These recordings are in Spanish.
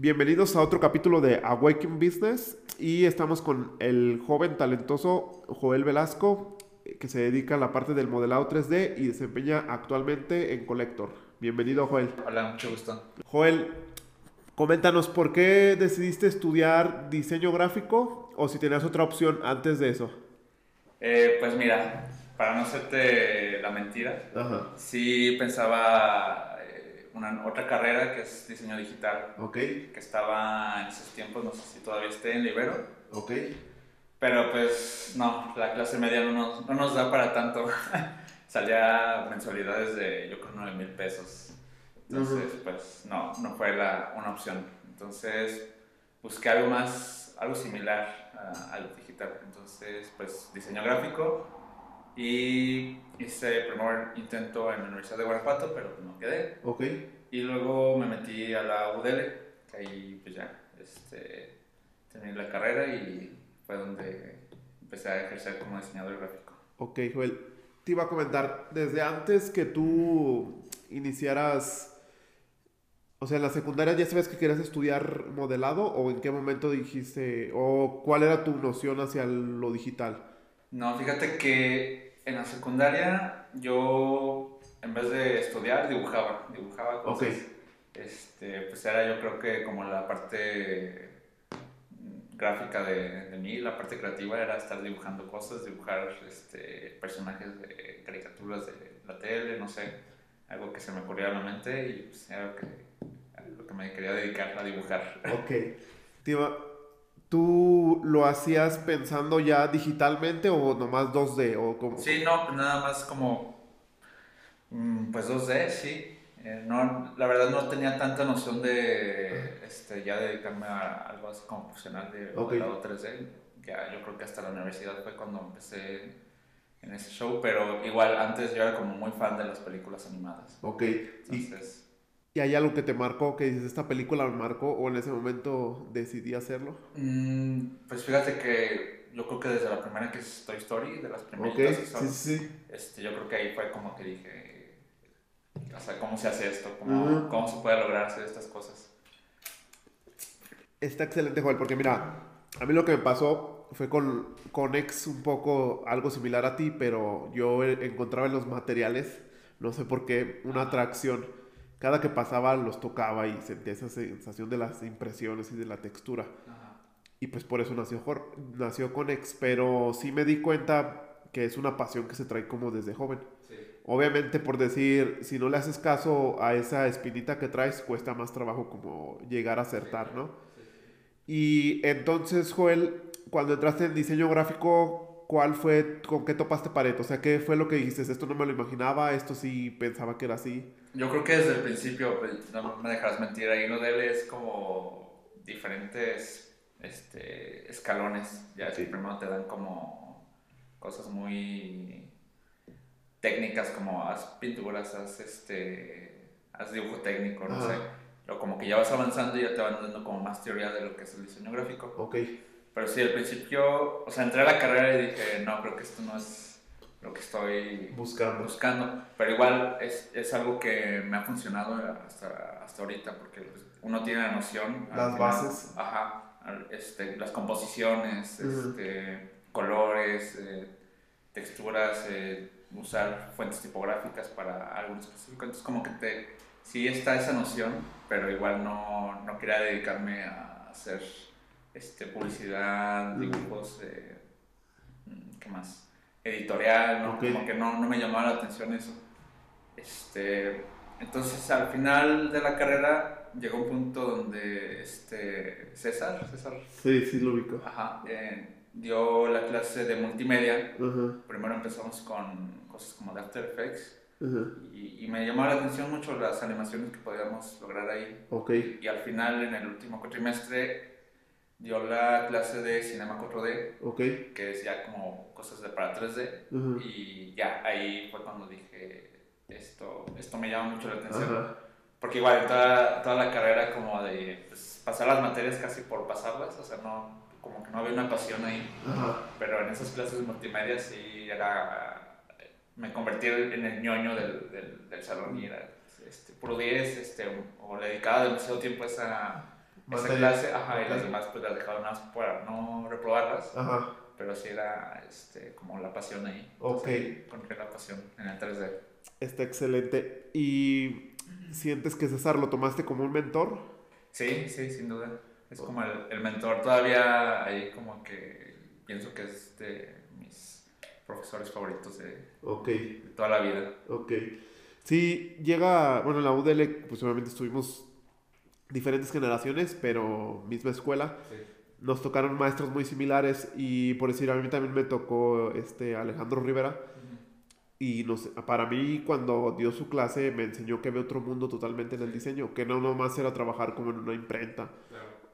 Bienvenidos a otro capítulo de Awaken Business y estamos con el joven talentoso Joel Velasco que se dedica a la parte del modelado 3D y desempeña actualmente en Collector. Bienvenido Joel. Hola, mucho gusto. Joel, coméntanos por qué decidiste estudiar diseño gráfico o si tenías otra opción antes de eso. Eh, pues mira, para no hacerte la mentira, sí pensaba una otra carrera que es diseño digital. Ok. Que estaba en esos tiempos, no sé si todavía esté en Libero. Ok. Pero pues no, la clase media no nos, no nos da para tanto. Salía mensualidades de yo creo 9 mil pesos. Entonces, pues no, no fue la, una opción. Entonces busqué algo más, algo similar a, a lo digital. Entonces, pues diseño gráfico y hice el primer intento en la Universidad de Guanajuato, pero no quedé. Ok. Y luego me metí a la UDL, que ahí pues ya este, terminé la carrera y fue donde empecé a ejercer como diseñador gráfico. Ok, Joel. Te iba a comentar, desde antes que tú iniciaras, o sea, en la secundaria ya sabes que querías estudiar modelado o en qué momento dijiste, o cuál era tu noción hacia lo digital? No, fíjate que en la secundaria yo, en vez de estudiar, dibujaba, dibujaba cosas. Este, pues era yo creo que como la parte gráfica de, de, mí, la parte creativa era estar dibujando cosas, dibujar este, personajes de caricaturas de la tele, no sé, algo que se me ocurría a la mente y pues era lo que, lo que me quería dedicar a dibujar. Ok. ¿Tú lo hacías pensando ya digitalmente o nomás 2D? O como... Sí, no, pues nada más como, mm, pues 2D, sí. Eh, no, la verdad no tenía tanta noción de este, ya dedicarme a algo así como profesional de okay. 3D. Ya, yo creo que hasta la universidad fue cuando empecé en ese show, pero igual antes yo era como muy fan de las películas animadas. Ok. Entonces... ¿Y hay algo que te marcó, que dices, esta película me marcó o en ese momento decidí hacerlo? Mm, pues fíjate que yo creo que desde la primera que es Toy Story, de las primeras okay. sí, sí. Este, yo creo que ahí fue como que dije, o sea, ¿cómo se hace esto? ¿Cómo, uh -huh. ¿cómo se puede lograr hacer estas cosas? Está excelente, Joel, porque mira, a mí lo que me pasó fue con, con X un poco algo similar a ti, pero yo encontraba en los materiales, no sé por qué, una atracción cada que pasaba los tocaba y sentía esa sensación de las impresiones y de la textura. Ajá. Y pues por eso nació, nació Conex, pero sí me di cuenta que es una pasión que se trae como desde joven. Sí. Obviamente por decir, si no le haces caso a esa espinita que traes, cuesta más trabajo como llegar a acertar, ¿no? Sí. Y entonces, Joel, cuando entraste en diseño gráfico, ¿cuál fue, con qué topaste pared? O sea, ¿qué fue lo que dijiste? Esto no me lo imaginaba, esto sí pensaba que era así. Yo creo que desde el principio, pues, no me dejarás mentir, ahí uno de él es como diferentes este, escalones. Ya sí. primero te dan como cosas muy técnicas, como haz pinturas, haz, este, haz dibujo técnico, no Ajá. sé. Pero como que ya vas avanzando y ya te van dando como más teoría de lo que es el diseño gráfico. Ok. Pero sí, al principio, o sea, entré a la carrera y dije, no, creo que esto no es lo que estoy buscando. buscando. Pero igual es, es algo que me ha funcionado hasta, hasta ahorita, porque pues, uno tiene la noción. Las final, bases. Ajá, este, las composiciones, Uh -huh. este, colores, eh, texturas, eh, usar fuentes tipográficas para algo específico. Entonces como que te, sí está esa noción, pero igual no, no quería dedicarme a hacer este, publicidad, dibujos, eh, ¿qué más? Editorial, ¿no? Okay. Como que no, no me llamaba la atención eso. Este, entonces al final de la carrera llegó un punto donde este, César, César, Sí, sí lo ubico. ajá, eh, dio la clase de multimedia. Ajá, Primero empezamos con cosas como de After Effects ajá. y, y me llamaba la atención mucho las animaciones que podíamos lograr ahí. Ok. Y al final, en el último cuatrimestre, dio la clase de Cinema 4D, Ok. que es ya como cosas de para 3D. Ajá. Y ya ahí fue cuando dije, esto, esto me llama mucho la atención. Ajá. Porque igual toda, toda la carrera como de pues, pasar las materias casi por pasarlas, o sea, no, como que no había una pasión ahí. Ajá. Pero en esas clases multimedia sí era, me convertí en el ñoño del, del, del salón y era este, puro 10, este, o le dedicaba demasiado tiempo a esa, esa clase, ajá, y las demás pues las dejaba más para no reprobarlas. Ajá. Pero sí era este, como la pasión ahí. Ok. Encontré la pasión en el 3D. Está excelente. ¿Y sientes que César lo tomaste como un mentor? Sí, sí, sin duda. Es como el, el mentor. Todavía ahí como que pienso que es de mis profesores favoritos de, okay. de toda la vida. Ok. Sí, llega, bueno, en la UDL, pues obviamente estuvimos diferentes generaciones, pero misma escuela. Nos tocaron maestros muy similares y por decir, a mí también me tocó este Alejandro Rivera. Y nos, para mí, cuando dio su clase, me enseñó que había otro mundo totalmente en el diseño, que no nomás era trabajar como en una imprenta.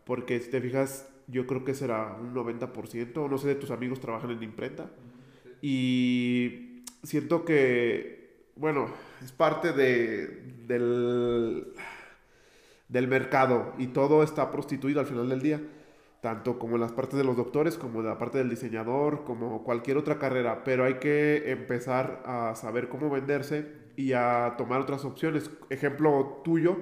Porque si te fijas, yo creo que será un 90%, o no sé, de tus amigos trabajan en imprenta. Y siento que, bueno, es parte de, del del mercado y todo está prostituido al final del día, tanto como las partes de los doctores, como en la parte del diseñador, como cualquier otra carrera, pero hay que empezar a saber cómo venderse y a tomar otras opciones. Ejemplo tuyo,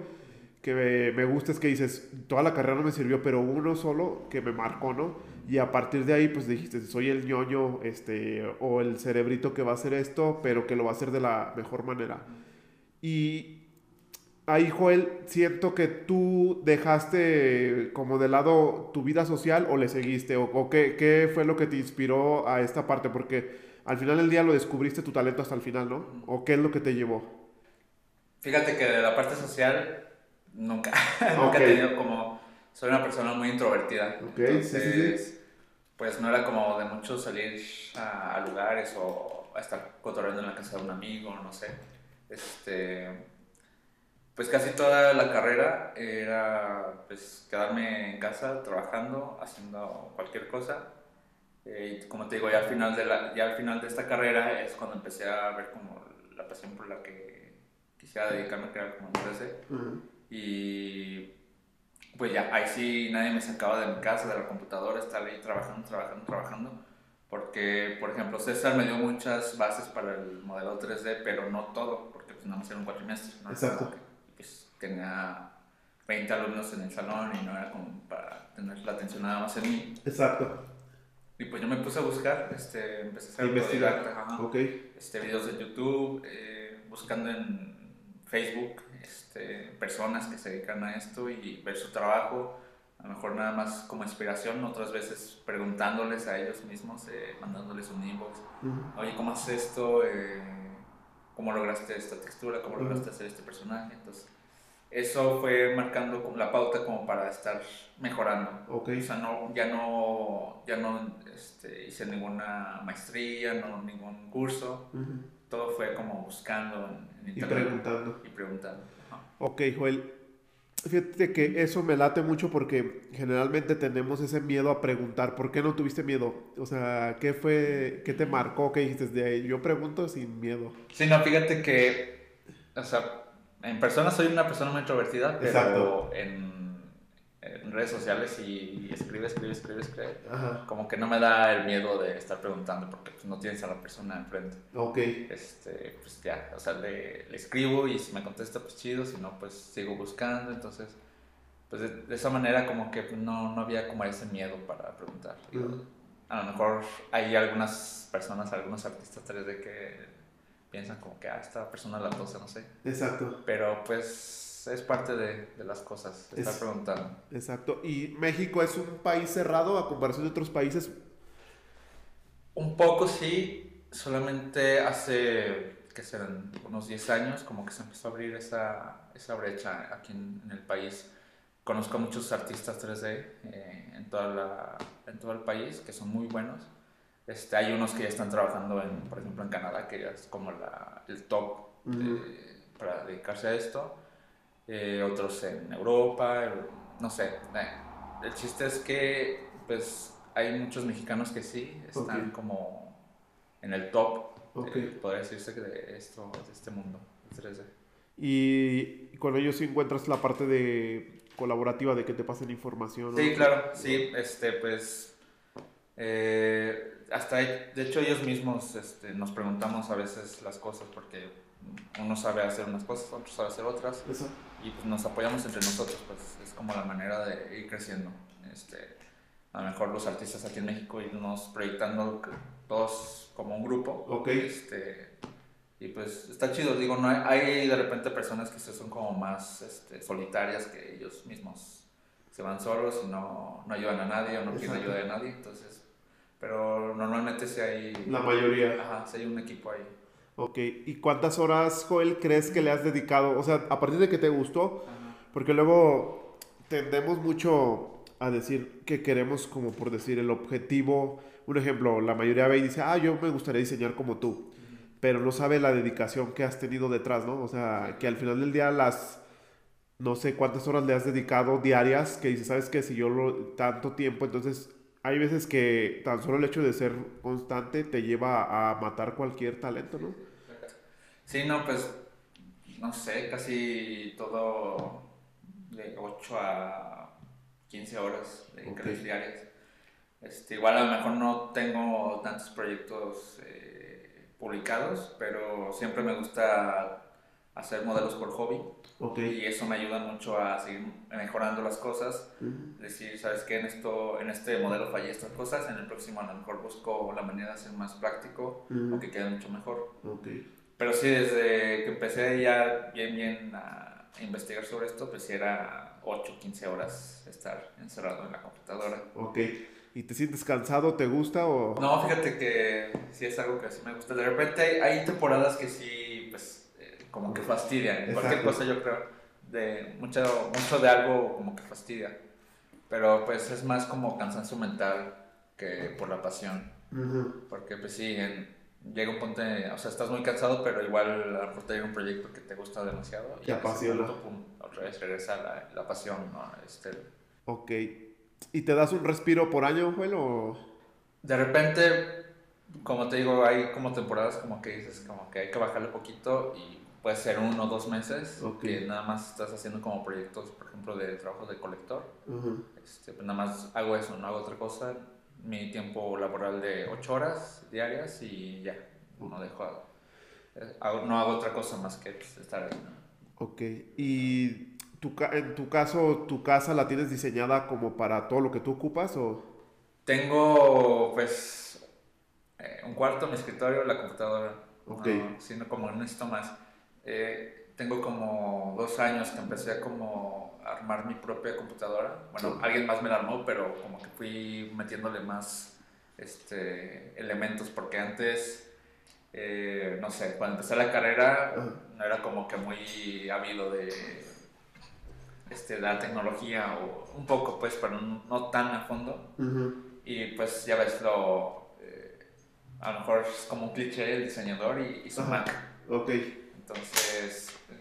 que me, gusta es que dices, toda la carrera no me sirvió, pero uno solo que me marcó, ¿no? Y a partir de ahí, pues dijiste, soy el ñoño, este, o el cerebrito que va a hacer esto, pero que lo va a hacer de la mejor manera. Y ahí, Joel, siento que tú dejaste como de lado tu vida social o le seguiste, o, qué, qué, fue lo que te inspiró a esta parte, porque al final del día lo descubriste tu talento hasta el final, ¿no? ¿O qué es lo que te llevó? Fíjate que de la parte social nunca, nunca he tenido como, soy una persona muy introvertida. entonces, pues no era como de mucho salir a, a lugares o a estar cotorreando en la casa de un amigo, no sé. Este, pues casi toda la carrera era pues quedarme en casa trabajando, haciendo cualquier cosa. Eh, y como te digo, ya al, final de la, ya al final de esta carrera es cuando empecé a ver como la pasión por la que quisiera dedicarme a crear como empresa. Y pues ya, ahí sí nadie me sacaba de mi casa, de la computadora, estar ahí trabajando, trabajando, trabajando. Porque, por ejemplo, César me dio muchas bases para el modelo 3D, pero no todo, porque pues nada más era un cuatrimestre. ¿no? Exacto tenía 20 alumnos en el salón y no era como para tener la atención nada más en mí. Exacto. Y pues yo me puse a buscar, este, empecé a hacer investigar okay. este, videos de YouTube, eh, buscando en Facebook este, personas que se dedican a esto y ver su trabajo, a lo mejor nada más como inspiración, otras veces preguntándoles a ellos mismos, eh, mandándoles un inbox, oye, ¿cómo haces esto? Eh, ¿Cómo lograste esta textura? ¿Cómo lograste hacer este personaje? Entonces, eso fue marcando la pauta como para estar mejorando. Okay. O sea, no, ya no, ya no este, hice ninguna maestría, no ningún curso. Todo fue como buscando en, internet. Y preguntando. Y preguntando. Ok, Joel. Fíjate que eso me late mucho porque generalmente tenemos ese miedo a preguntar. ¿Por qué no tuviste miedo? O sea, ¿qué fue, qué te marcó? ¿Qué dijiste de ahí? Yo pregunto sin miedo. Sí, no, fíjate que, o sea, en persona soy una persona muy introvertida, pero en, en, redes sociales y escribe, escribe, escribe, escribe. Como que no me da el miedo de estar preguntando porque pues, no tienes a la persona enfrente. Ok. Este, pues ya, o sea, le, le, escribo y si me contesta, pues chido, si no, pues sigo buscando. Entonces, pues de, esa manera como que no, no, había como ese miedo para preguntar. A lo mejor hay algunas personas, algunos artistas 3D que piensan como que, ah, esta persona la tose, no sé. Exacto. Pero pues es parte de, de las cosas, estar preguntando. Exacto. ¿Y México es un país cerrado a comparación de otros países? Un poco sí, solamente hace, que serán unos 10 años, como que se empezó a abrir esa, esa brecha aquí en, el país. Conozco a muchos artistas 3D eh, en, toda la, en todo el país que son muy buenos este, hay unos que ya están trabajando, en, por ejemplo, en Canadá, que es como la, el top para dedicarse a esto. Eh, otros en Europa, no sé. Eh, el chiste es que, pues, hay muchos mexicanos que sí están como en el top, podría decirse, de, esto, de este mundo, 3D. Y con ellos encuentras la parte de colaborativa de que te pasen información. Sí, claro, sí, este, pues... Eh, hasta de hecho ellos mismos este, nos preguntamos a veces las cosas porque uno sabe hacer unas cosas, otro sabe hacer otras. y pues nos apoyamos entre nosotros, pues es como la manera de ir creciendo. Este, a lo mejor los artistas aquí en México irnos proyectando todos como un grupo. Ok. Este, y pues está chido, digo, no hay, hay de repente personas que son como más este, solitarias que ellos mismos se van solos y no, no ayudan a nadie o no quieren ayuda de nadie, entonces, pero normalmente si hay... La mayoría. Ajá, si hay un equipo ahí. Ok, ¿y cuántas horas, Joel, crees que le has dedicado? O sea, a partir de que te gustó, porque luego tendemos mucho a decir que queremos, como por decir, el objetivo. Un ejemplo, la mayoría ve y dice, ah, yo me gustaría diseñar como tú, pero no sabe la dedicación que has tenido detrás, ¿no? O sea, que al final del día las, no sé cuántas horas le has dedicado diarias, que dices, ¿sabes qué? Si yo lo, tanto tiempo, entonces hay veces que tan solo el hecho de ser constante te lleva a matar cualquier talento, ¿no? Sí, no, pues, no sé, casi todo de 8 a 15 horas de okay. diarias. Este, igual a lo mejor no tengo tantos proyectos eh, publicados, pero siempre me gusta hacer modelos por hobby. Okay. Y eso me ayuda mucho a seguir mejorando las cosas. Decir, ¿sabes qué? En, esto, en este modelo fallé estas cosas, en el próximo a lo mejor busco la manera de hacer más práctico o que quede mucho mejor. Okay. Pero sí, desde que empecé ya bien, bien a investigar sobre esto, pues sí era 8, 15 horas estar encerrado en la computadora. Ok. ¿Y te sientes cansado? ¿Te gusta o...? No, fíjate que sí es algo que sí me gusta. De repente hay temporadas que sí, como que fastidian. Exacto. Cualquier cosa yo creo, de mucho, mucho de algo como que fastidia. Pero pues es más como cansancio mental que por la pasión. Uh -huh. Porque pues sí, en, llega un punto, o sea, estás muy cansado, pero igual a lo mejor te llega un proyecto que te gusta demasiado. Te apasiona. Punto, pum, otra vez regresa la, la pasión, ¿no? Este... Ok. ¿Y te das un respiro por año, Joel, o...? De repente, como te digo, hay como temporadas como que dices, como que hay que bajarle poquito y puede ser uno o dos meses okay. que nada más estás haciendo como proyectos, por ejemplo, de trabajo de colector. Uh -huh. este, pues nada más hago eso, no hago otra cosa mi tiempo laboral de 8 horas diarias y ya, no dejo, hago, no hago otra cosa más que pues, estar ahí. ¿no? Ok, y tu, en tu caso, ¿tu casa la tienes diseñada como para todo lo que tú ocupas o...? Tengo, pues, eh, un cuarto, mi escritorio, la computadora. Ok. No, sino como necesito más. Eh, tengo como dos años que empecé a como armar mi propia computadora. Bueno, alguien más me la armó, pero como que fui metiéndole más este, elementos, porque antes, eh, no sé, cuando empecé la carrera, no era como que muy ávido de, este, de la tecnología, o un poco pues, pero no, no tan a fondo. Y pues ya ves lo... eh, a lo mejor es como un cliché el diseñador y, y su. Mac. Ok, Entonces, eh,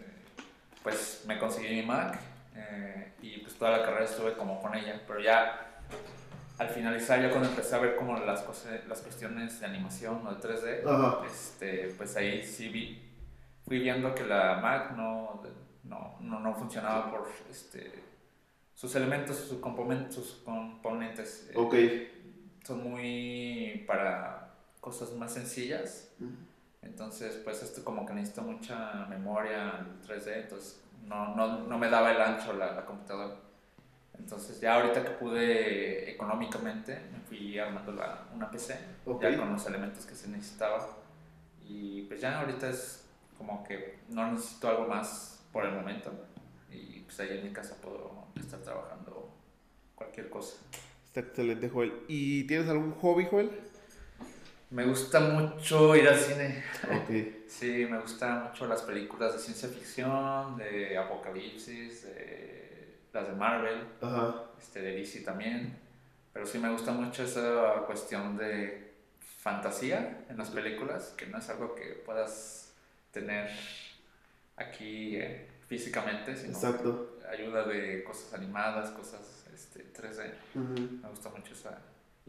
pues me conseguí mi Mac eh, y pues toda la carrera estuve como con ella, pero ya al finalizar, ya cuando empecé a ver como las, cosas, las cuestiones de animación o de 3D, Ajá. este, pues ahí sí vi, fui viendo que la Mac no, no, no, no funcionaba por este, sus elementos, sus, componentes, sus componentes. eh, ok. son muy para cosas más sencillas. Entonces, pues esto como que necesita mucha memoria en 3D, entonces no, no, no me daba el ancho la, la computadora. Entonces ya ahorita que pude económicamente, me fui armando la, una PC, ya con los elementos que se necesitaba. Y pues ya ahorita es como que no necesito algo más por el momento. Y pues ahí en mi casa puedo estar trabajando cualquier cosa. Está excelente, Joel. ¿Y tienes algún hobby, Joel? Me gusta mucho ir al cine. Ok. Sí, me gustan mucho las películas de ciencia ficción, de apocalipsis, de las de Marvel, este, de DC también. Pero sí me gusta mucho esa cuestión de fantasía en las películas, que no es algo que puedas tener aquí eh, físicamente, sino Exacto. ayuda de cosas animadas, cosas este, 3D. Ujú. Me gusta mucho esa.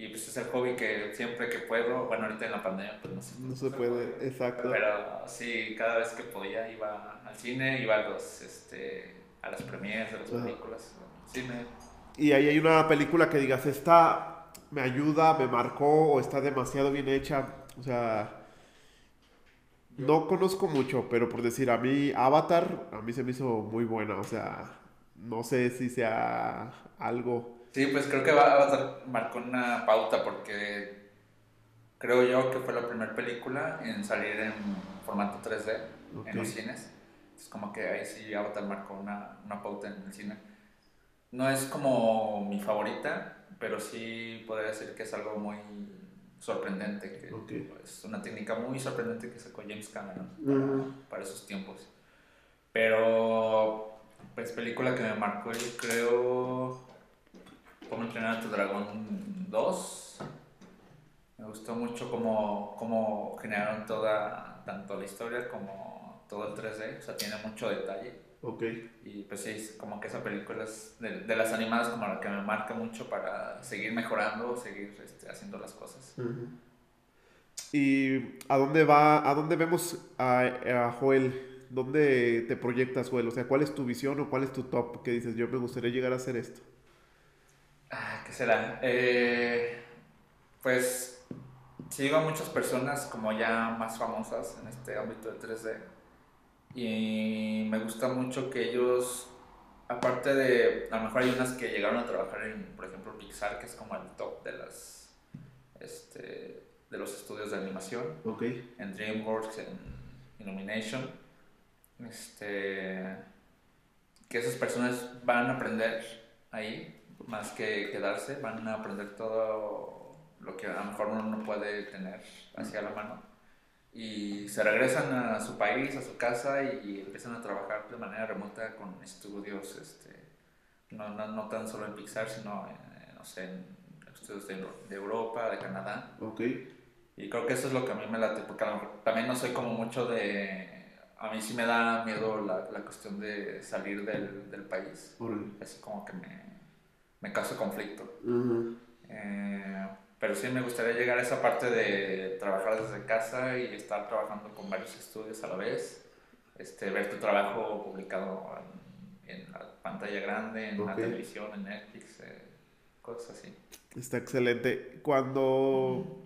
Y pues es el hobby que siempre que puedo, bueno, ahorita en la pandemia, pues no se No se puede, exacto. Pero sí, cada vez que podía iba al cine, iba a, los, este, a las premiers de las Ajá. películas, cine. Y ahí hay una película que digas, esta me ayuda, me marcó o está demasiado bien hecha. O sea, No conozco mucho, pero por decir, a mí Avatar, a mí se me hizo muy buena, o sea, no sé si sea algo... Sí, pues creo que Avatar marcó una pauta porque creo yo que fue la primera película en salir en formato 3D en los cines. Es como que ahí sí Avatar marcó una, una pauta en el cine. No es como mi favorita, pero sí podría decir que es algo muy sorprendente, que es una técnica muy sorprendente que sacó James Cameron para, esos tiempos. Pero, pues película que me marcó yo creo, Cómo entrenar a tu dragón 2. Me gustó mucho cómo, cómo generaron toda, tanto la historia como todo el 3D, o sea, tiene mucho detalle. Ok. Y pues sí, como que esa película es de, de, las animadas como la que me marca mucho para seguir mejorando, seguir este, haciendo las cosas. ¿Y a dónde va, a dónde vemos a, a, Joel? ¿Dónde te proyectas, Joel? O sea, ¿cuál es tu visión o cuál es tu top que dices, yo me gustaría llegar a hacer esto? Ah, ¿Qué será? Eh, pues sigo a muchas personas como ya más famosas en este ámbito del 3D y me gusta mucho que ellos, aparte de, a lo mejor hay unas que llegaron a trabajar en, por ejemplo, Pixar, que es como el top de las, este, de los estudios de animación. Okay. En DreamWorks, en Illumination. Este, que esas personas van a aprender ahí, más que quedarse, van a aprender todo lo que a lo mejor uno no puede tener hacia la mano y se regresan a su país, a su casa y empiezan a trabajar de manera remota con estudios, este, no, no, no tan solo en Pixar, sino en, no sé, en estudios de, de, Europa, de Canadá. Okay. Y creo que eso es lo que a mí me late, porque también no soy como mucho de... A mí sí me da miedo la, la cuestión de salir del, del país. Es como que me, me causa conflicto. eh, pero sí me gustaría llegar a esa parte de trabajar desde casa y estar trabajando con varios estudios a la vez. Este, ver tu trabajo publicado en, en la pantalla grande, en la televisión, en Netflix, eh, cosas así. Está excelente. Cuando,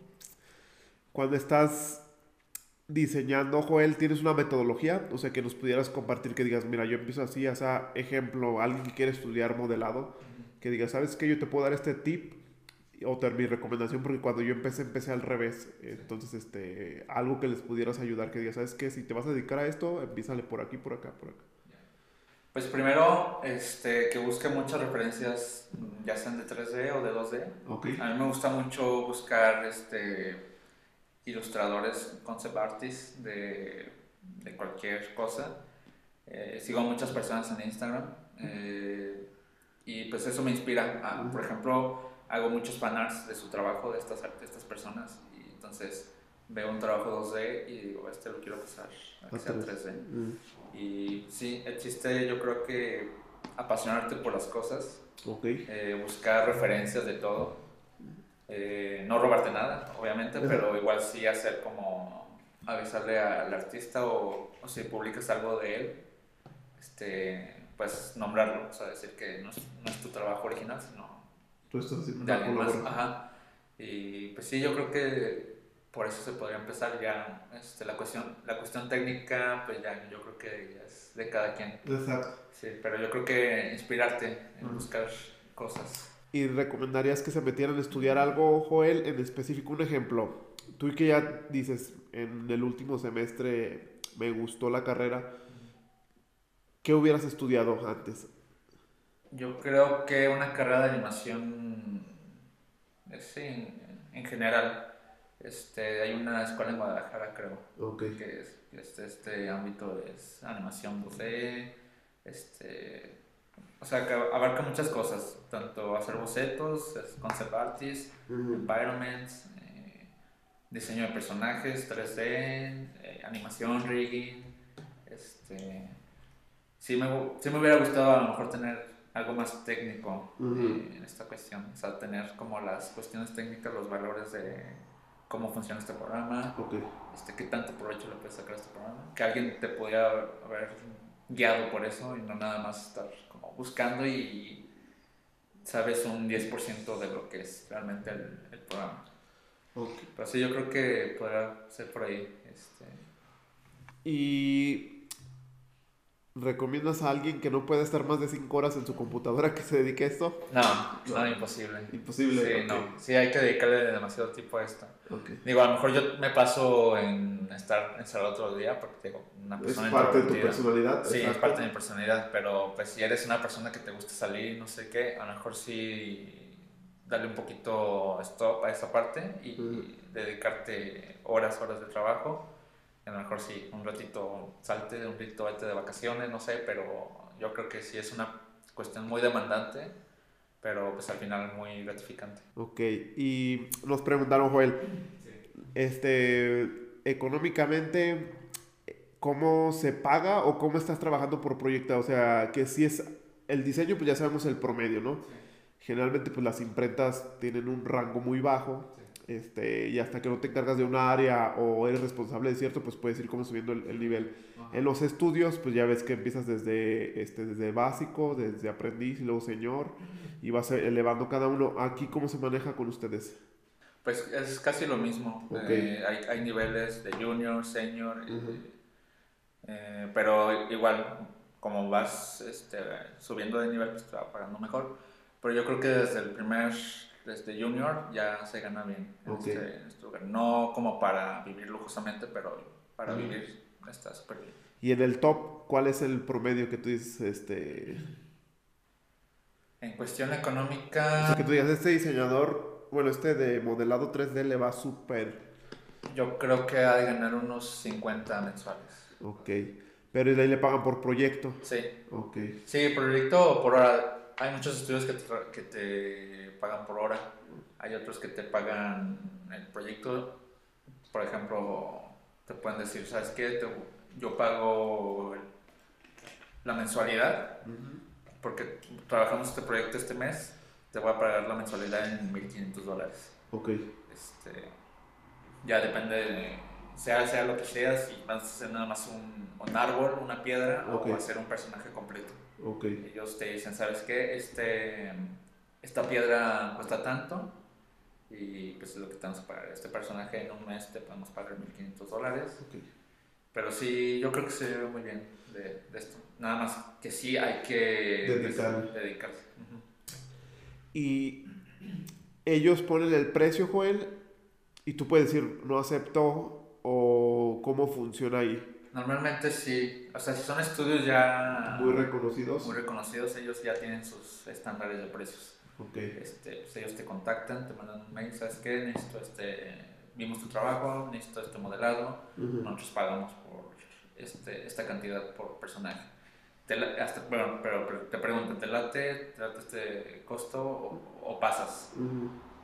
cuando estás diseñando, Joel, ¿tienes una metodología? O sea, que nos pudieras compartir, que digas, mira, yo empiezo así, esa ejemplo, alguien que quiere estudiar modelado, que diga, ¿sabes qué? Yo te puedo dar este tip o mi recomendación, porque cuando yo empecé, empecé al revés. Entonces, este, algo que les pudieras ayudar, que digas, ¿sabes qué? Si te vas a dedicar a esto, empiezale por aquí, por acá, por acá. Pues primero, este, que busque muchas referencias, ya sean de 3D o de 2D. A mí me gusta mucho buscar este, ilustradores, concept artists de, de cualquier cosa. Eh, sigo a muchas personas en Instagram eh, y pues eso me inspira. por ejemplo, hago muchos fanarts de su trabajo, de estas, estas personas, y entonces veo un trabajo 2D y digo, este lo quiero pasar a que sea 3D. Mm. Y sí, el chiste yo creo que apasionarte por las cosas, eh, buscar referencias de todo, eh, no robarte nada, obviamente, pero igual sí hacer como avisarle al artista o, o si publicas algo de él, este, pues nombrarlo, o sea, decir que no es, no es tu trabajo original, sino Tú estás haciendo una Ajá. Y pues sí, yo creo que por eso se podría empezar ya este, la cuestión la cuestión técnica pues ya yo creo que es de cada quien. Exacto. Sí pero yo creo que inspirarte en buscar cosas. Y recomendarías que se metieran a estudiar algo Joel en específico un ejemplo. Tú y que ya dices en el último semestre me gustó la carrera ¿qué hubieras estudiado antes? Yo creo que una carrera de animación, eh, sí, en, general. Este, hay una escuela en Guadalajara, creo, que es, este, este ámbito es animación 2D, este, o sea, que abarca muchas cosas, tanto hacer bocetos, concept artists, environments, eh, diseño de personajes, 3D, eh, animación, rigging, este, sí me, sí me hubiera gustado a lo mejor tener algo más técnico eh, en esta cuestión. O sea, tener como las cuestiones técnicas, los valores de cómo funciona este programa, este, qué tanto provecho le puedes sacar a este programa. Que alguien te pudiera haber guiado por eso y no nada más estar como buscando y sabes un 10% de lo que es realmente el, el programa. Pero sí, yo creo que podrá ser por ahí. Este... Y ¿Recomiendas a alguien que no puede estar más de 5 horas en su computadora que se dedique a esto? No, no, imposible. Imposible. Sí, no. Sí, hay que dedicarle demasiado tiempo a esto. Digo, a lo mejor yo me paso en estar encerrado el día porque digo, una persona ¿Es parte de tu personalidad? Sí, es parte de mi personalidad, pero pues si eres una persona que te gusta salir, no sé qué, a lo mejor sí darle un poquito stop a esa parte y dedicarte horas, horas de trabajo a lo mejor sí, un ratito salte, un ratito vete de vacaciones, no sé, pero yo creo que sí es una cuestión muy demandante, pero pues al final muy gratificante. Ok, y nos preguntaron, Joel, este, económicamente, ¿cómo se paga o cómo estás trabajando por proyecto? O sea, que si es el diseño, pues ya sabemos el promedio, ¿no? Generalmente, pues las imprentas tienen un rango muy bajo este, y hasta que no te encargas de una área o eres responsable de cierto, pues puedes ir como subiendo el, nivel. En los estudios, pues ya ves que empiezas desde, este, desde básico, desde aprendiz y luego señor, y vas elevando cada uno. Aquí, ¿cómo se maneja con ustedes? Pues es casi lo mismo. Eh, hay, hay, niveles de junior, senior, eh, pero igual, como vas este, subiendo de nivel, pues te va pagando mejor. Pero yo creo que desde el primer desde junior ya se gana bien este, en este, lugar. No como para vivir lujosamente, pero para vivir está súper bien. Y en el top, ¿cuál es el promedio que tú dices? Este... En cuestión económica... que tú digas, este diseñador, bueno, este de modelado 3D le va súper... Yo creo que ha de ganar unos 50 mensuales. Ok. Pero ahí le pagan por proyecto. Sí. Ok. Sí, proyecto por hora. Hay muchos estudios que que te pagan por hora, hay otros que te pagan el proyecto, por ejemplo, te pueden decir, ¿sabes qué? yo pago la mensualidad, porque trabajamos este proyecto este mes, te voy a pagar la mensualidad en 1.500 dólares. Ok. Este, ya depende sea, sea lo que sea, si vas a hacer nada más un, un árbol, una piedra, o hacer un personaje completo. Okay. Ellos te dicen, ¿sabes qué? Este esta piedra cuesta tanto y pues es lo que tenemos que pagar. Este personaje en un mes te podemos pagar 1500 dólares. Pero sí, yo creo que se ve muy bien de, esto. Nada más que sí hay que dedicarse. Y ellos ponen el precio, Joel, y tú puedes decir, no acepto o cómo funciona ahí. Normalmente sí, o sea, si son estudios ya... Muy reconocidos. Muy reconocidos, ellos ya tienen sus estándares de precios. Okay. Este, pues ellos te contactan, te mandan un mail, ¿sabes qué? Necesito este, vimos tu trabajo, necesito este modelado, nosotros pagamos por este, esta cantidad por personaje. Te, hasta, bueno, pero, te preguntan, ¿te late, te late este costo o, pasas?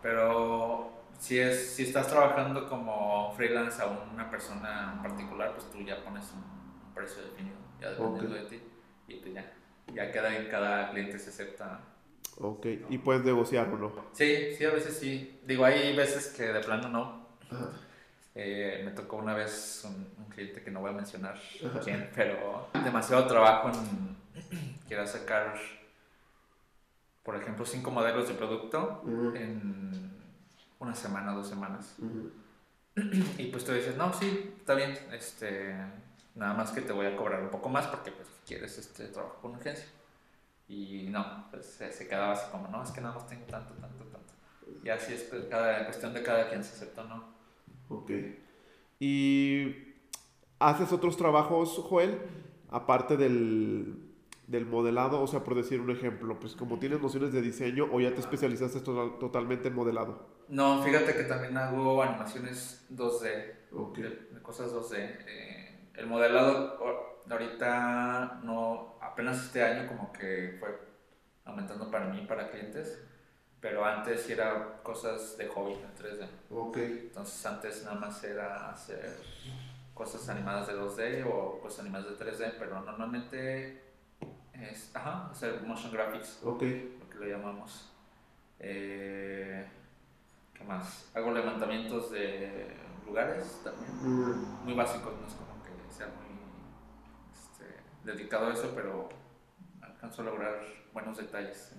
Pero si, es, si estás trabajando como freelance a una persona en particular, pues tú ya pones un, precio definido, ya dependiendo de ti, y pues ya, ya queda en cada cliente se acepta Ok, y puedes negociar o no. Sí, sí, a veces sí. Digo, hay veces que de plano no. Eh, me tocó una vez un, cliente que no voy a mencionar quién, pero demasiado trabajo en. Quiero sacar, por ejemplo, cinco modelos de producto en una semana, dos semanas. Y pues tú dices, no, sí, está bien, este, nada más que te voy a cobrar un poco más porque pues quieres este trabajo con urgencia. Y no, pues se, quedaba así como, no, es que nada más tengo tanto, tanto, tanto. Y así es pues, cada, cuestión de cada quien se acepta o no. Ok. ¿Y haces otros trabajos, Joel, aparte del, del modelado? O sea, por decir un ejemplo, pues como tienes nociones de diseño o ya te especializaste totalmente en modelado. No, fíjate que también hago animaciones 2D, okay. de, cosas 2D. Eh, el modelado ahorita no, apenas este año como que fue aumentando para mí, para clientes, pero antes era cosas de hobby en 3D. Ok. Entonces antes nada más era hacer cosas animadas de 2D o cosas animadas de 3D, pero normalmente es, ajá, hacer motion graphics, ok. lo que lo llamamos. Eh, ¿Qué más? Hago levantamientos de lugares también, mm. muy básicos, no es como dedicado a eso, pero alcanzo a lograr buenos detalles.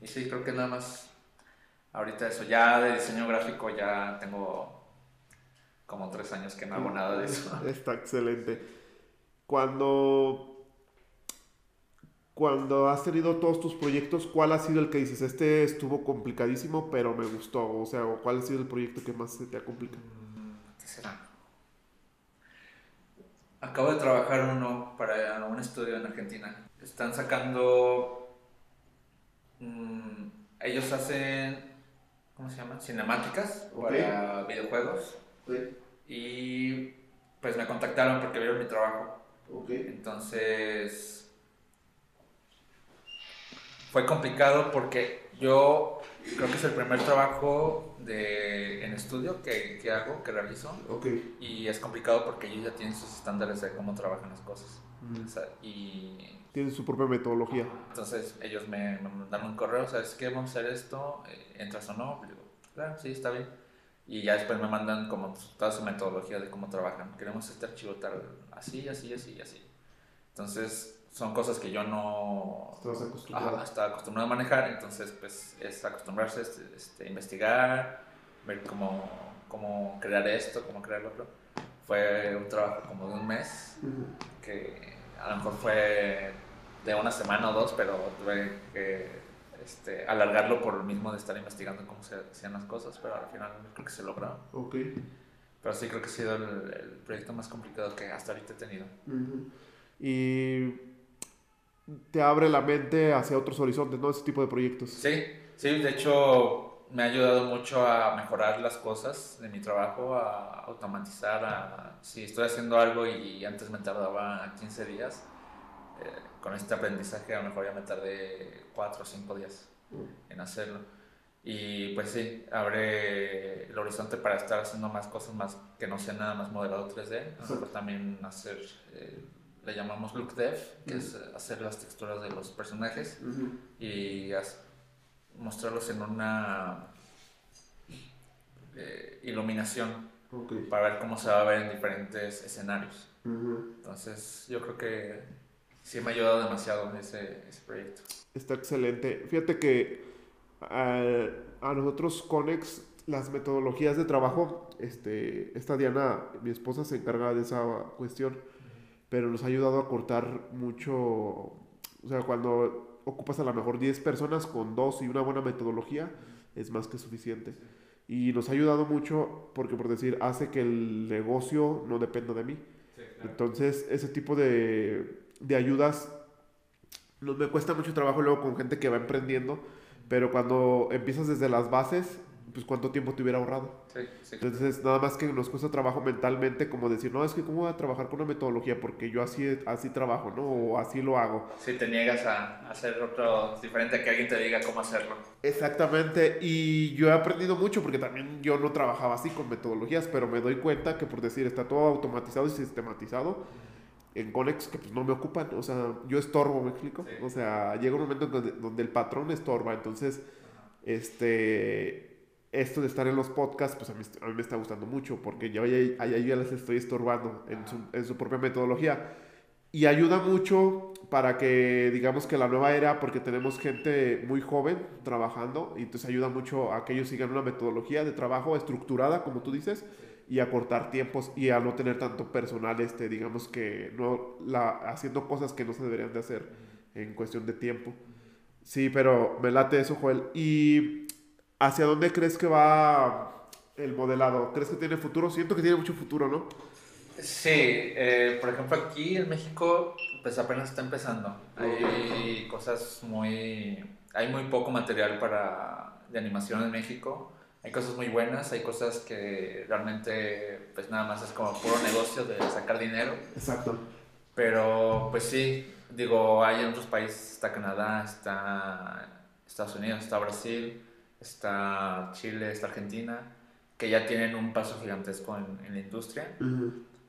Y sí, creo que nada más ahorita eso. Ya de diseño gráfico ya tengo como tres años que no hago nada de eso. Está excelente. Cuando cuando has tenido todos tus proyectos, ¿cuál ha sido el que dices, este estuvo complicadísimo, pero me gustó? O sea, ¿cuál ha sido el proyecto que más se te ha complicado? Mm, ¿Qué será? Acabo de trabajar uno para un estudio en Argentina. Están sacando... Mm, ellos hacen... ¿Cómo se llama? Cinemáticas para videojuegos. Y pues me contactaron porque vieron mi trabajo. Entonces fue complicado porque yo creo que es el primer trabajo de, en estudio que, que hago, que realizo. Okay. Y es complicado porque ellos ya tienen sus estándares de cómo trabajan las cosas. y... Tienen su propia metodología. Entonces ellos me, me mandan un correo, ¿sabes qué? Vamos a hacer esto, eh, ¿entras o no? digo, claro, sí, está bien. Y ya después me mandan como toda su metodología de cómo trabajan. Queremos este archivo tal, así, así, así, así. Entonces son cosas que yo no estaba acostumbrado a manejar, entonces pues es acostumbrarse, este, este, investigar, ver cómo, cómo crear esto, cómo crear lo otro. Fue un trabajo como de un mes, que a lo mejor fue de una semana o dos, pero tuve que este, alargarlo por lo mismo de estar investigando cómo se hacían las cosas, pero al final creo que se logró. Ok. Pero sí creo que ha sido el, proyecto más complicado que hasta ahorita he tenido. Y te abre la mente hacia otros horizontes, ¿no? Ese tipo de proyectos. Sí, sí, de hecho me ha ayudado mucho a mejorar las cosas de mi trabajo, a automatizar, a, si estoy haciendo algo y antes me tardaba 15 días, eh, con este aprendizaje a lo mejor ya me tardé 4 o 5 días en hacerlo. Y pues sí, abre el horizonte para estar haciendo más cosas más que no sea nada más modelado 3D, a lo mejor también hacer... Eh, le llamamos look dev, que es hacer las texturas de los personajes y mostrarlos en una eh, iluminación para ver cómo se va a ver en diferentes escenarios. Entonces, yo creo que sí me ha ayudado demasiado ese, ese proyecto. Está excelente. Fíjate que eh, a nosotros Conex las metodologías de trabajo, este, esta Diana, mi esposa, se encarga de esa cuestión pero nos ha ayudado a cortar mucho, o sea, cuando ocupas a lo mejor 10 personas con dos y una buena metodología, es más que suficiente. Y nos ha ayudado mucho porque, por decir, hace que el negocio no dependa de mí. Entonces, ese tipo de, de ayudas no, me cuesta mucho trabajo luego con gente que va emprendiendo, pero cuando empiezas desde las bases, pues cuánto tiempo te hubiera ahorrado. Sí, sí. Entonces, nada más que nos cuesta trabajo mentalmente como decir, no, es que cómo voy a trabajar con una metodología porque yo así, así trabajo, ¿no? O así lo hago. Si te niegas a hacer otro diferente a que alguien te diga cómo hacerlo. Exactamente, y yo he aprendido mucho porque también yo no trabajaba así con metodologías, pero me doy cuenta que por decir, está todo automatizado y sistematizado. En Conex que pues no me ocupan, o sea, yo estorbo, ¿me explico? O sea, llega un momento donde, donde el patrón estorba, entonces, este, esto de estar en los podcasts, pues a mí, me está gustando mucho porque yo ya, les estoy estorbando en su, en su, propia metodología. Y ayuda mucho para que, digamos que la nueva era, porque tenemos gente muy joven trabajando, y entonces ayuda mucho a que ellos sigan una metodología de trabajo estructurada, como tú dices, y a cortar tiempos y a no tener tanto personal, este, digamos que no, la, haciendo cosas que no se deberían de hacer en cuestión de tiempo. Sí, pero me late eso, Joel. Y ¿Hacia dónde crees que va el modelado? ¿Crees que tiene futuro? Siento que tiene mucho futuro, ¿no? Sí, eh, por ejemplo aquí en México pues apenas está empezando. Hay cosas muy... Hay muy poco material para, de animación en México. Hay cosas muy buenas, hay cosas que realmente pues nada más es como puro negocio de sacar dinero. Exacto. Pero pues sí, digo, hay en otros países, está Canadá, está Estados Unidos, está Brasil está Chile, está Argentina, que ya tienen un paso gigantesco en, en la industria.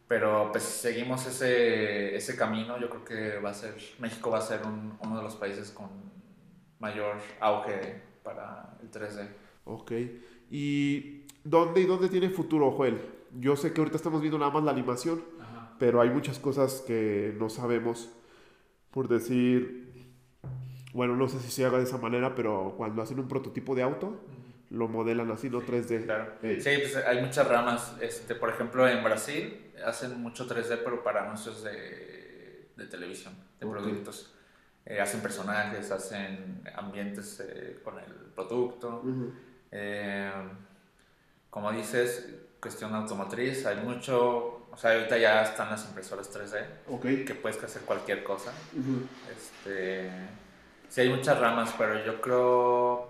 Pero pues seguimos ese, ese camino, yo creo que va a ser, México va a ser un, uno de los países con mayor auge para el 3D. Ok. ¿Y dónde y dónde tiene futuro, Joel? Yo sé que ahorita estamos viendo nada más la animación, pero hay muchas cosas que no sabemos. Por decir, bueno, no sé si se haga de esa manera, pero cuando hacen un prototipo de auto, lo modelan así, ¿no? 3D. Claro. Sí, pues hay muchas ramas. Este, por ejemplo, en Brasil hacen mucho 3D, pero para anuncios de, de televisión, de productos. Eh, hacen personajes, hacen ambientes eh, con el producto. Eh, como dices, cuestión automotriz, hay mucho, o sea, ahorita ya están las impresoras 3D, que puedes hacer cualquier cosa. este, sí, hay muchas ramas, pero yo creo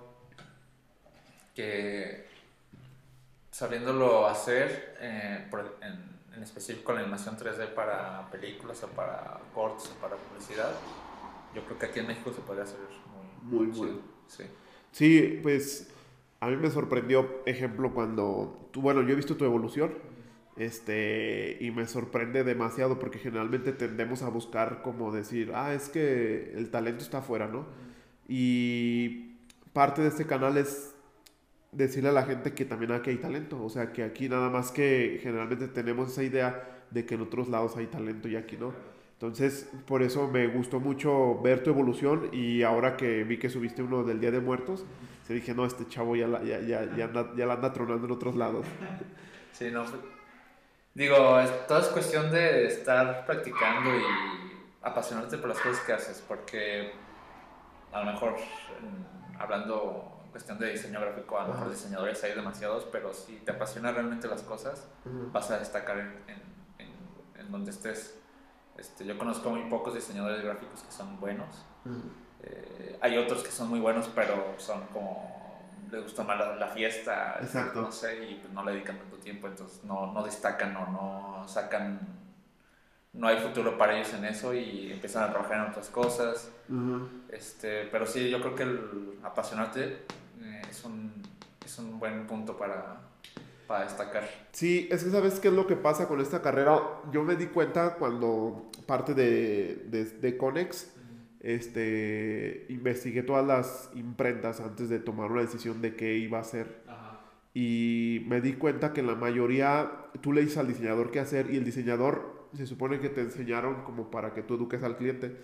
que sabiéndolo hacer, en, en específico la animación 3D para películas o para cortes o para publicidad, yo creo que aquí en México se puede hacer muy, muy bueno. Sí. sí, pues a mí me sorprendió, ejemplo, cuando, tú, bueno, yo he visto tu evolución. Este, y me sorprende demasiado porque generalmente tendemos a buscar como decir, ah, es que el talento está afuera, ¿no? Y parte de este canal es decirle a la gente que también aquí hay talento, o sea, que aquí nada más que generalmente tenemos esa idea de que en otros lados hay talento y aquí no. Entonces, por eso me gustó mucho ver tu evolución y ahora que vi que subiste uno del Día de Muertos, se dije, no, este chavo ya la, ya, ya, ya, anda, ya la anda tronando en otros lados. Sí, no. Digo, todo es cuestión de estar practicando y apasionarte por las cosas que haces, porque a lo mejor, hablando en cuestión de diseño gráfico, a lo mejor diseñadores hay demasiados, pero si te apasiona realmente las cosas, vas a destacar en, en, en donde estés. Este, yo conozco muy pocos diseñadores gráficos que son buenos. Eh, hay otros que son muy buenos, pero son como. Les gusta más la, fiesta, no sé, y pues no le dedican tanto tiempo, entonces no, no destacan o no sacan. No hay futuro para ellos en eso y empiezan a trabajar en otras cosas. este, pero sí, yo creo que el apasionarte eh, es, un, es un buen punto para, para destacar. Sí, es que sabes qué es lo que pasa con esta carrera. Yo me di cuenta cuando parte de, de, de Conex, este, investigué todas las imprentas antes de tomar una decisión de qué iba a hacer. Y me di cuenta que en la mayoría tú le dices al diseñador qué hacer y el diseñador se supone que te enseñaron como para que tú eduques al cliente.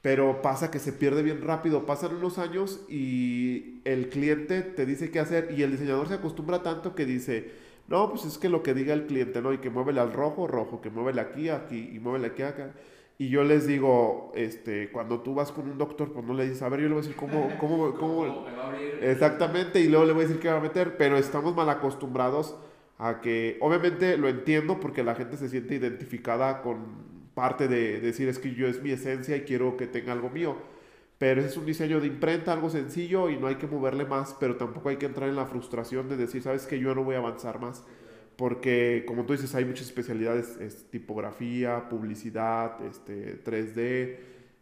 Pero pasa que se pierde bien rápido, pasan unos años y el cliente te dice qué hacer y el diseñador se acostumbra tanto que dice, no, pues es que lo que diga el cliente, ¿no? Y que muévele al rojo, rojo, que muévele aquí, aquí y muévele aquí, acá. Y yo les digo, este, cuando tú vas con un doctor, pues no le dices, a ver, yo le voy a decir cómo, cómo, cómo, exactamente, y luego le voy a decir qué va a meter, pero estamos mal acostumbrados a que, obviamente lo entiendo porque la gente se siente identificada con parte de decir es que yo es mi esencia y quiero que tenga algo mío. Pero ese es un diseño de imprenta, algo sencillo y no hay que moverle más, pero tampoco hay que entrar en la frustración de decir, sabes que yo no voy a avanzar más. Porque, como tú dices, hay muchas especialidades, es tipografía, publicidad, este, 3D,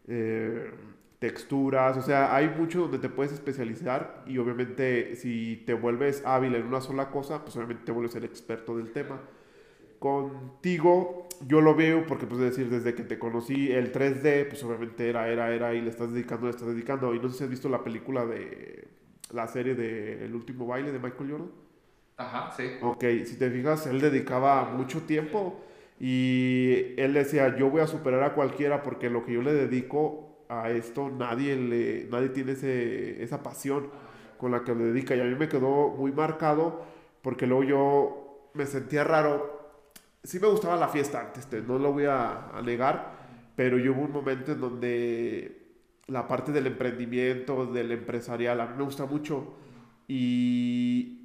eh, texturas, o sea, hay mucho donde te puedes especializar y obviamente si te vuelves hábil en una sola cosa, pues obviamente te vuelves el experto del tema. Contigo yo lo veo porque, pues, decir, desde que te conocí el 3D, pues obviamente era, era, era y le estás dedicando, le estás dedicando. Y no sé si has visto la película de la serie de El último baile de Michael Jordan. Ajá, sí. Ok, si te fijas, él dedicaba mucho tiempo y él decía, yo voy a superar a cualquiera porque lo que yo le dedico a esto, nadie, le, nadie tiene ese, esa pasión con la que le dedica. Y a mí me quedó muy marcado porque luego yo me sentía raro sí me gustaba la fiesta antes, no lo voy a, negar, pero yo hubo un momento en donde la parte del emprendimiento, del empresarial, a mí me gusta mucho y